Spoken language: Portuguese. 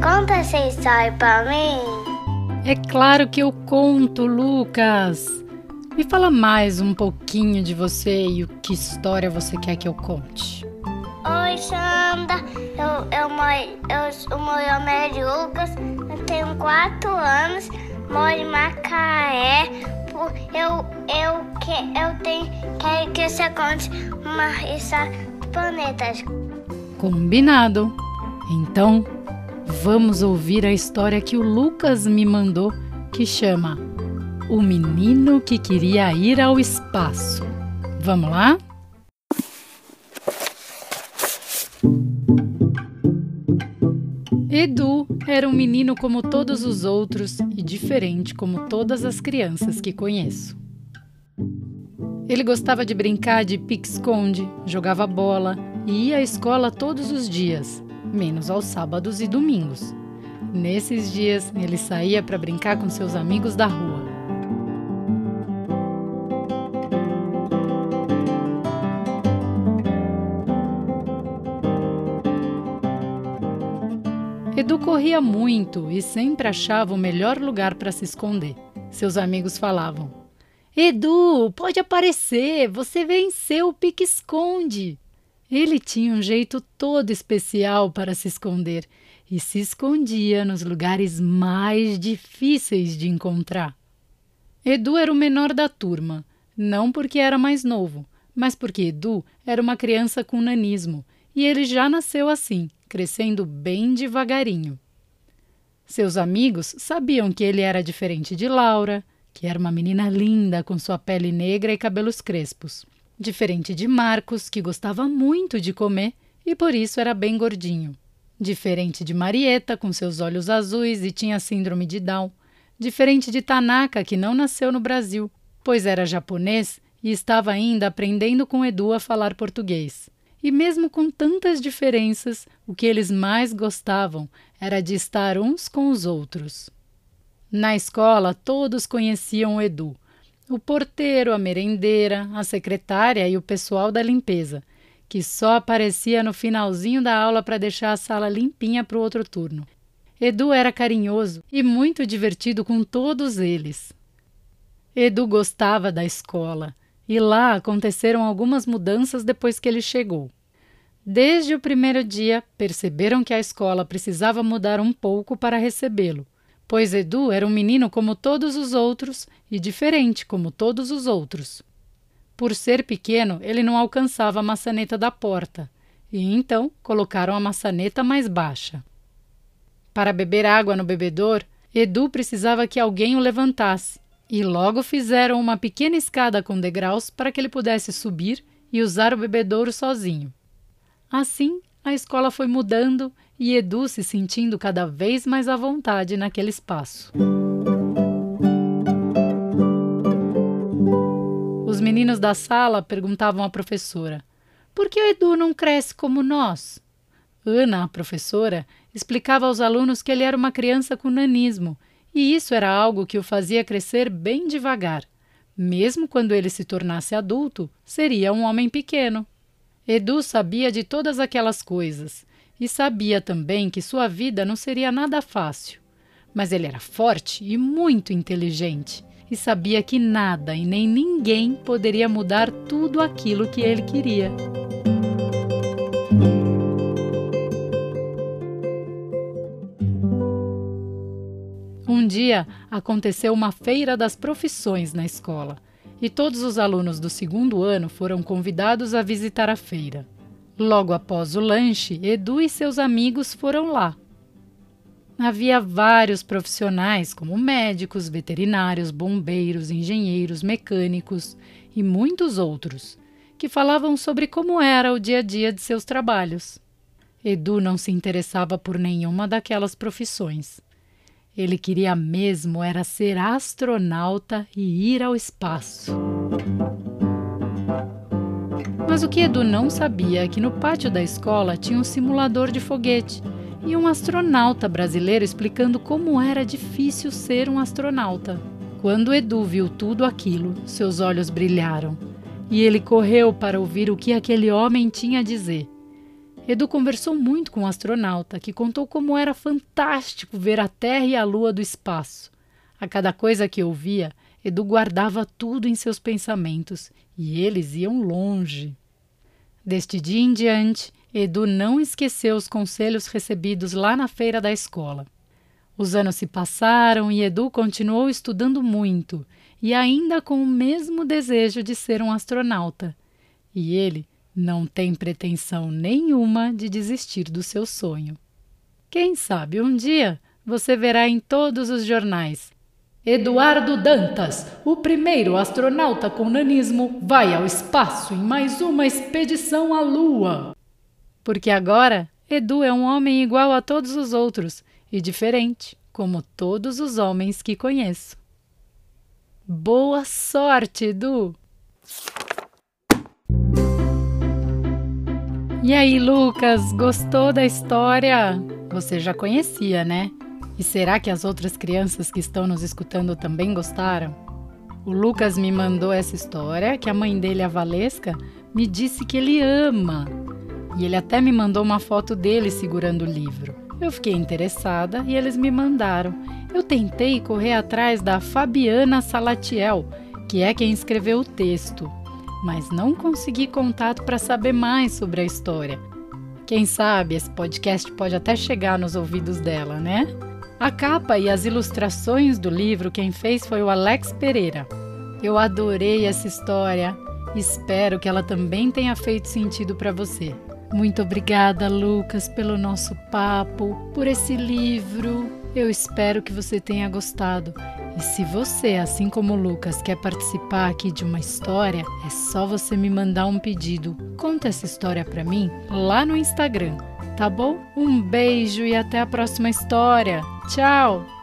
conta essa história pra mim. É claro que eu conto, Lucas. Me fala mais um pouquinho de você e o que história você quer que eu conte. Oi, Sandra. Eu, eu, moro, eu, o meu nome é Lucas. Eu tenho quatro anos. Moro em Macaé. Eu, eu, que, eu tenho, quero que você conte uma história planetas. Combinado. Então, vamos ouvir a história que o Lucas me mandou, que chama O Menino que Queria Ir ao Espaço. Vamos lá? Edu era um menino como todos os outros e diferente como todas as crianças que conheço. Ele gostava de brincar de pique-esconde, jogava bola e ia à escola todos os dias, menos aos sábados e domingos. Nesses dias, ele saía para brincar com seus amigos da rua. Edu corria muito e sempre achava o melhor lugar para se esconder. Seus amigos falavam: Edu, pode aparecer, você venceu o pique-esconde. Ele tinha um jeito todo especial para se esconder e se escondia nos lugares mais difíceis de encontrar. Edu era o menor da turma, não porque era mais novo, mas porque Edu era uma criança com nanismo e ele já nasceu assim, crescendo bem devagarinho. Seus amigos sabiam que ele era diferente de Laura, que era uma menina linda com sua pele negra e cabelos crespos. Diferente de Marcos, que gostava muito de comer e por isso era bem gordinho. Diferente de Marieta, com seus olhos azuis e tinha síndrome de Down. Diferente de Tanaka, que não nasceu no Brasil, pois era japonês e estava ainda aprendendo com Edu a falar português. E mesmo com tantas diferenças, o que eles mais gostavam era de estar uns com os outros. Na escola, todos conheciam o Edu, o porteiro, a merendeira, a secretária e o pessoal da limpeza, que só aparecia no finalzinho da aula para deixar a sala limpinha para o outro turno. Edu era carinhoso e muito divertido com todos eles. Edu gostava da escola e lá aconteceram algumas mudanças depois que ele chegou. Desde o primeiro dia, perceberam que a escola precisava mudar um pouco para recebê-lo pois Edu era um menino como todos os outros e diferente como todos os outros. Por ser pequeno, ele não alcançava a maçaneta da porta, e então colocaram a maçaneta mais baixa. Para beber água no bebedor, Edu precisava que alguém o levantasse, e logo fizeram uma pequena escada com degraus para que ele pudesse subir e usar o bebedouro sozinho. Assim, a escola foi mudando e Edu se sentindo cada vez mais à vontade naquele espaço. Os meninos da sala perguntavam à professora: por que o Edu não cresce como nós? Ana, a professora, explicava aos alunos que ele era uma criança com nanismo e isso era algo que o fazia crescer bem devagar. Mesmo quando ele se tornasse adulto, seria um homem pequeno. Edu sabia de todas aquelas coisas e sabia também que sua vida não seria nada fácil. Mas ele era forte e muito inteligente e sabia que nada e nem ninguém poderia mudar tudo aquilo que ele queria. Um dia aconteceu uma feira das profissões na escola e todos os alunos do segundo ano foram convidados a visitar a feira. Logo após o lanche, Edu e seus amigos foram lá. Havia vários profissionais, como médicos, veterinários, bombeiros, engenheiros, mecânicos e muitos outros, que falavam sobre como era o dia a dia de seus trabalhos. Edu não se interessava por nenhuma daquelas profissões. Ele queria mesmo era ser astronauta e ir ao espaço. Mas o que Edu não sabia é que no pátio da escola tinha um simulador de foguete e um astronauta brasileiro explicando como era difícil ser um astronauta. Quando Edu viu tudo aquilo, seus olhos brilharam e ele correu para ouvir o que aquele homem tinha a dizer. Edu conversou muito com o astronauta, que contou como era fantástico ver a Terra e a Lua do espaço. A cada coisa que ouvia, Edu guardava tudo em seus pensamentos e eles iam longe. Deste dia em diante, Edu não esqueceu os conselhos recebidos lá na feira da escola. Os anos se passaram e Edu continuou estudando muito e ainda com o mesmo desejo de ser um astronauta. E ele não tem pretensão nenhuma de desistir do seu sonho. Quem sabe um dia você verá em todos os jornais Eduardo Dantas, o primeiro astronauta com nanismo, vai ao espaço em mais uma expedição à Lua. Porque agora Edu é um homem igual a todos os outros e diferente, como todos os homens que conheço. Boa sorte, Edu! E aí, Lucas, gostou da história? Você já conhecia, né? E será que as outras crianças que estão nos escutando também gostaram? O Lucas me mandou essa história que a mãe dele, a Valesca, me disse que ele ama. E ele até me mandou uma foto dele segurando o livro. Eu fiquei interessada e eles me mandaram. Eu tentei correr atrás da Fabiana Salatiel, que é quem escreveu o texto, mas não consegui contato para saber mais sobre a história. Quem sabe esse podcast pode até chegar nos ouvidos dela, né? A capa e as ilustrações do livro quem fez foi o Alex Pereira. Eu adorei essa história. Espero que ela também tenha feito sentido para você. Muito obrigada, Lucas, pelo nosso papo, por esse livro. Eu espero que você tenha gostado. E se você, assim como o Lucas, quer participar aqui de uma história, é só você me mandar um pedido. Conta essa história para mim lá no Instagram, tá bom? Um beijo e até a próxima história. Tchau!